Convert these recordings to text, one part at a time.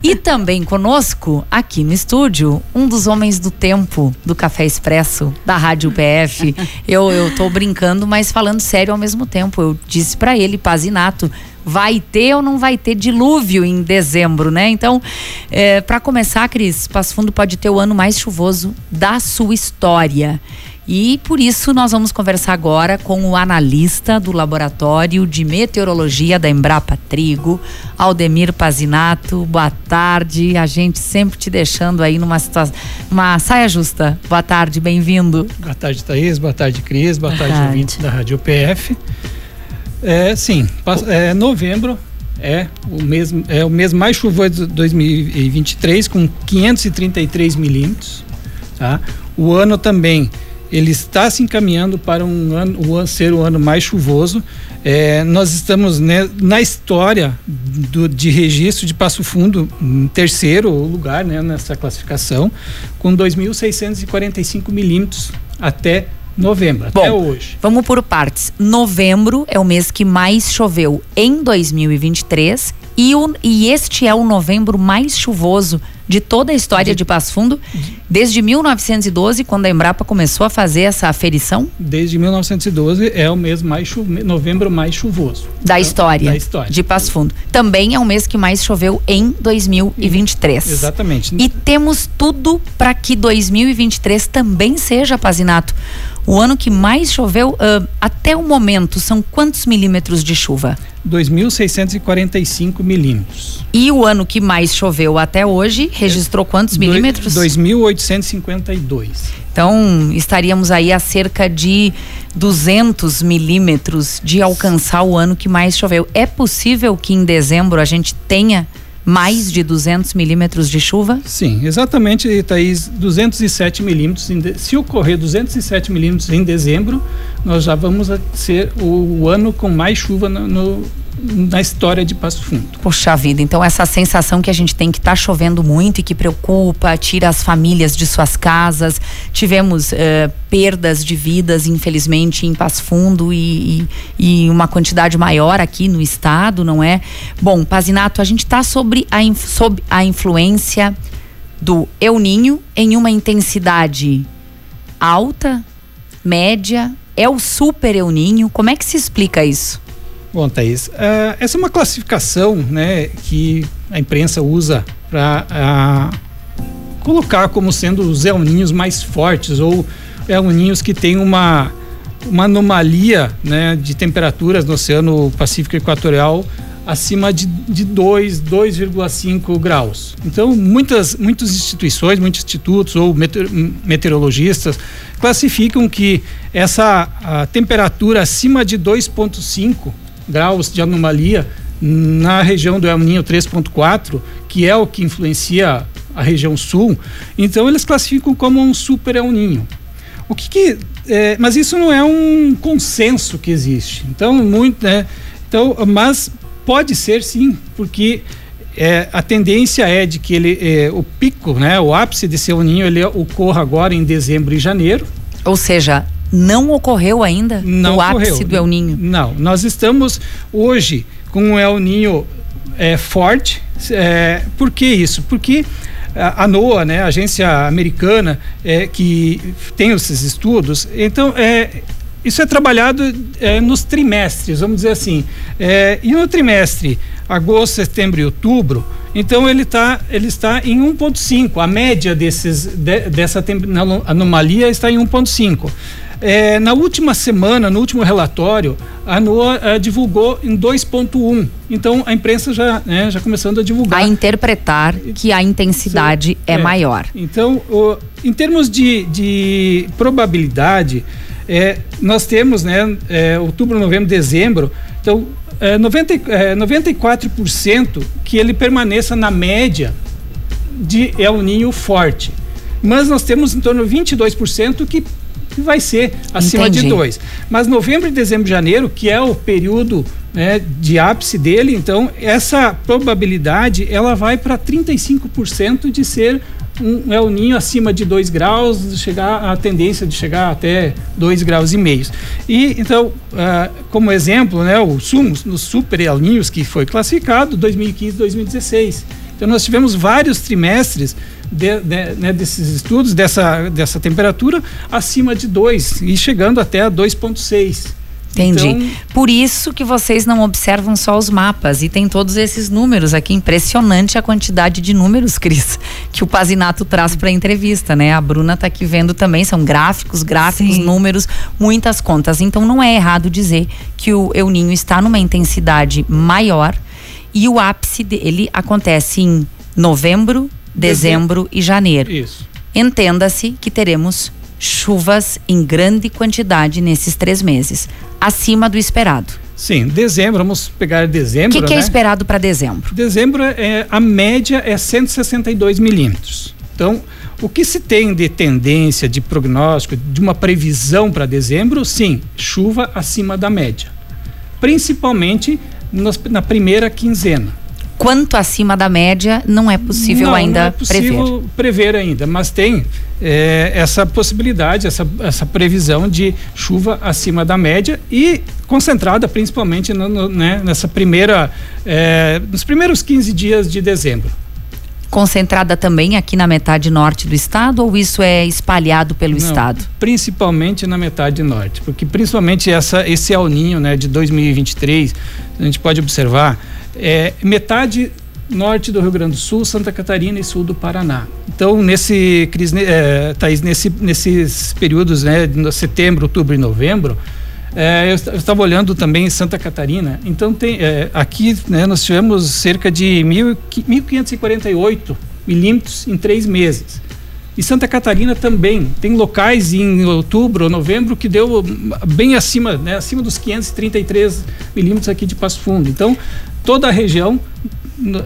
E também conosco, aqui no estúdio, um dos homens do tempo do Café Expresso, da Rádio PF. eu, eu tô brincando, mas falando sério ao mesmo tempo. Eu disse para ele, Pazinato, vai ter ou não vai ter dilúvio em dezembro, né? Então, é, para começar, Cris, Passo Fundo pode ter o ano mais chuvoso da sua história. E por isso nós vamos conversar agora com o analista do Laboratório de Meteorologia da Embrapa Trigo, Aldemir Pazinato. Boa tarde. A gente sempre te deixando aí numa situação, uma saia justa. Boa tarde, bem-vindo. Boa tarde, Thaís. Boa tarde, Cris. Boa tarde, ouvintes da Rádio PF. É, sim, é, novembro é o mês, é o mês mais chuvoso de 2023, com 533 milímetros. Tá? O ano também ele está se encaminhando para um ano, o, ser o ano mais chuvoso. É, nós estamos né, na história do, de registro de Passo Fundo, em terceiro lugar né, nessa classificação, com 2.645 milímetros até novembro, Bom, até hoje. Vamos por partes. Novembro é o mês que mais choveu em 2023 e, o, e este é o novembro mais chuvoso de toda a história de, de Passo Fundo, desde 1912, quando a Embrapa começou a fazer essa aferição? Desde 1912 é o mês mais novembro mais chuvoso. Da tá? história. Da história. De Passo Fundo. Também é o mês que mais choveu em 2023. Exatamente. E temos tudo para que 2023 também seja, Pazinato, o ano que mais choveu uh, até o momento são quantos milímetros de chuva? 2.645 milímetros. E o ano que mais choveu até hoje registrou quantos milímetros? 2.852. Então estaríamos aí a cerca de 200 milímetros de alcançar o ano que mais choveu. É possível que em dezembro a gente tenha mais de 200 milímetros de chuva? Sim, exatamente, Thaís, 207 milímetros. Se ocorrer 207 milímetros em dezembro, nós já vamos ser o, o ano com mais chuva no, no na história de Passo Fundo. Poxa vida, então essa sensação que a gente tem que está chovendo muito e que preocupa, tira as famílias de suas casas. Tivemos uh, perdas de vidas, infelizmente, em Passo Fundo e, e, e, uma quantidade maior aqui no estado, não é? Bom, Pazinato, a gente está sobre a, sob a influência do El Ninho em uma intensidade alta, média, é o super El Ninho. Como é que se explica isso? Bom, Thaís, uh, essa é uma classificação né, que a imprensa usa para uh, colocar como sendo os El mais fortes ou El que têm uma, uma anomalia né, de temperaturas no Oceano Pacífico Equatorial acima de, de 2, 2,5 graus. Então, muitas, muitas instituições, muitos institutos ou meteorologistas classificam que essa temperatura acima de 2,5 graus de anomalia na região do El Ninho 3.4, que é o que influencia a região sul, então eles classificam como um super El Ninho. O que, que é, mas isso não é um consenso que existe. Então muito, né, então, mas pode ser sim, porque é, a tendência é de que ele, é, o pico, né, o ápice desse El Ninho, ele ocorra agora em dezembro e janeiro. Ou seja, não ocorreu ainda não o ápice ocorreu. do El Ninho? Não, nós estamos hoje com o El Ninho é, forte. É, por que isso? Porque a NOAA, né, a agência americana é, que tem esses estudos, então é, isso é trabalhado é, nos trimestres, vamos dizer assim. É, e no trimestre agosto, setembro e outubro, então ele, tá, ele está em 1,5. A média desses, de, dessa anomalia está em 1,5. É, na última semana, no último relatório, a NOAA é, divulgou em 2.1. Então a imprensa já, né, já começando a divulgar. A interpretar que a intensidade é, é, maior. Então, o, em termos de, de probabilidade, é, nós temos né, é, outubro, novembro, dezembro. Então, é, 90, é, 94% que ele permaneça na média de El Ninho forte. Mas nós temos em torno de 22% que vai ser acima Entendi. de 2. Mas novembro, dezembro, janeiro, que é o período né, de ápice dele, então essa probabilidade ela vai para 35% de ser um El Ninho acima de 2 graus, chegar a tendência de chegar até 2 graus e meio. E então, uh, como exemplo, né, o Sumos, no Super El Ninhos que foi classificado 2015-2016 Então nós tivemos vários trimestres de, de, né, desses estudos, dessa, dessa temperatura acima de 2 e chegando até a 2,6. Entendi. Então, Por isso que vocês não observam só os mapas e tem todos esses números aqui. Impressionante a quantidade de números, Cris, que o Pazinato traz para a entrevista, né? A Bruna está aqui vendo também, são gráficos, gráficos, Sim. números, muitas contas. Então não é errado dizer que o El Ninho está numa intensidade maior e o ápice dele acontece em novembro, dezembro, dezembro. e janeiro. Isso. Entenda-se que teremos chuvas em grande quantidade nesses três meses, acima do esperado. Sim, dezembro, vamos pegar dezembro. O que, que é né? é esperado para dezembro? Dezembro, é, a média é 162 milímetros. Então, o que se tem de tendência, de prognóstico, de uma previsão para dezembro? Sim, chuva acima da média. Principalmente nos, na primeira quinzena quanto acima da média não é possível não, ainda não é possível prever. prever ainda, mas tem é, essa possibilidade, essa, essa previsão de chuva acima da média e concentrada principalmente no, no, né, nessa primeira, é, nos primeiros 15 dias de dezembro. Concentrada também aqui na metade norte do estado ou isso é espalhado pelo Não, estado? Principalmente na metade norte, porque principalmente essa, esse El Ninho né, de 2023, a gente pode observar é, metade norte do Rio Grande do Sul, Santa Catarina e sul do Paraná. Então, nesse, é, Thaís, nesse, nesses períodos, né, de setembro, outubro e novembro, é, eu estava olhando também Santa Catarina. Então, tem, é, aqui né, nós tivemos cerca de 1.548 milímetros em três meses. E Santa Catarina também tem locais em outubro ou novembro que deu bem acima, né, acima dos 533 milímetros aqui de Passo Fundo. Então, toda a região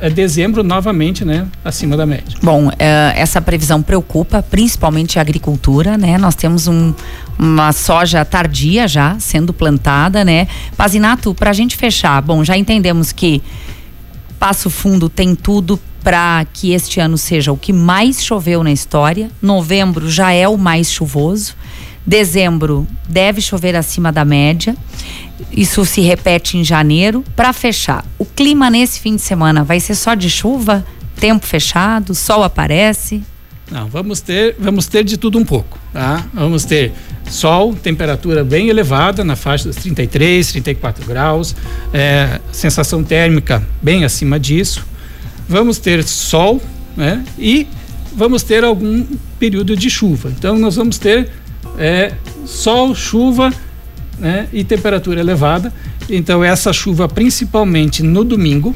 é dezembro novamente, né, acima da média. Bom, é, essa previsão preocupa principalmente a agricultura, né? Nós temos um, uma soja tardia já sendo plantada, né? Pazinato, para a gente fechar, bom, já entendemos que Passo Fundo tem tudo para que este ano seja o que mais choveu na história. Novembro já é o mais chuvoso. Dezembro deve chover acima da média. Isso se repete em janeiro. Para fechar, o clima nesse fim de semana vai ser só de chuva? Tempo fechado? Sol aparece? Não, vamos ter, vamos ter de tudo um pouco, tá? Vamos ter sol, temperatura bem elevada, na faixa dos 33, 34 graus, é, sensação térmica bem acima disso. Vamos ter sol, né? E vamos ter algum período de chuva. Então nós vamos ter é, sol, chuva né, e temperatura elevada. Então essa chuva principalmente no domingo,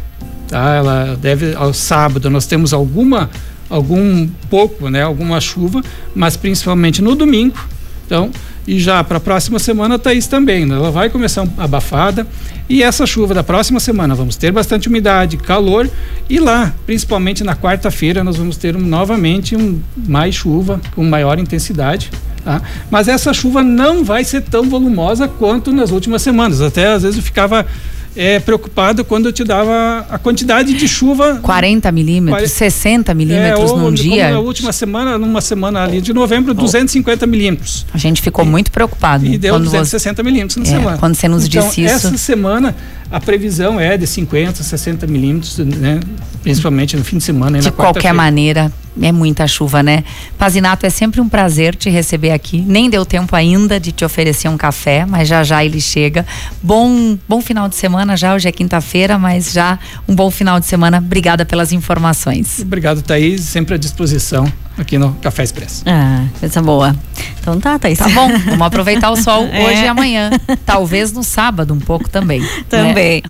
tá? Ela deve ao sábado nós temos alguma algum pouco, né, alguma chuva, mas principalmente no domingo. Então, e já para a próxima semana tá isso também, né? ela vai começar abafada e essa chuva da próxima semana vamos ter bastante umidade, calor e lá, principalmente na quarta-feira, nós vamos ter um, novamente um, mais chuva com maior intensidade. Tá? Mas essa chuva não vai ser tão volumosa quanto nas últimas semanas. Até às vezes eu ficava é, preocupado quando eu te dava a quantidade de chuva. 40 milímetros, 60 milímetros é, ou, num dia. Na última semana, numa semana ali de novembro, 250 milímetros. A gente ficou e, muito preocupado. E deu 260 você... milímetros na é, semana. Quando você nos então, disse isso. Essa semana a previsão é de 50, 60 milímetros, né? principalmente no fim de semana. de qualquer maneira, é muita chuva, né? Pazinato, é sempre um prazer te receber aqui. Nem deu tempo ainda de te oferecer um café, mas já já ele chega. Bom, bom final de semana já, hoje é quinta-feira, mas já um bom final de semana. Obrigada pelas informações. Obrigado, Thaís, sempre à disposição aqui no Café Expresso. Ah, coisa boa. Então tá, Thaís. Tá bom, vamos aproveitar o sol é. hoje e amanhã. Talvez no sábado um pouco também. Também. Né?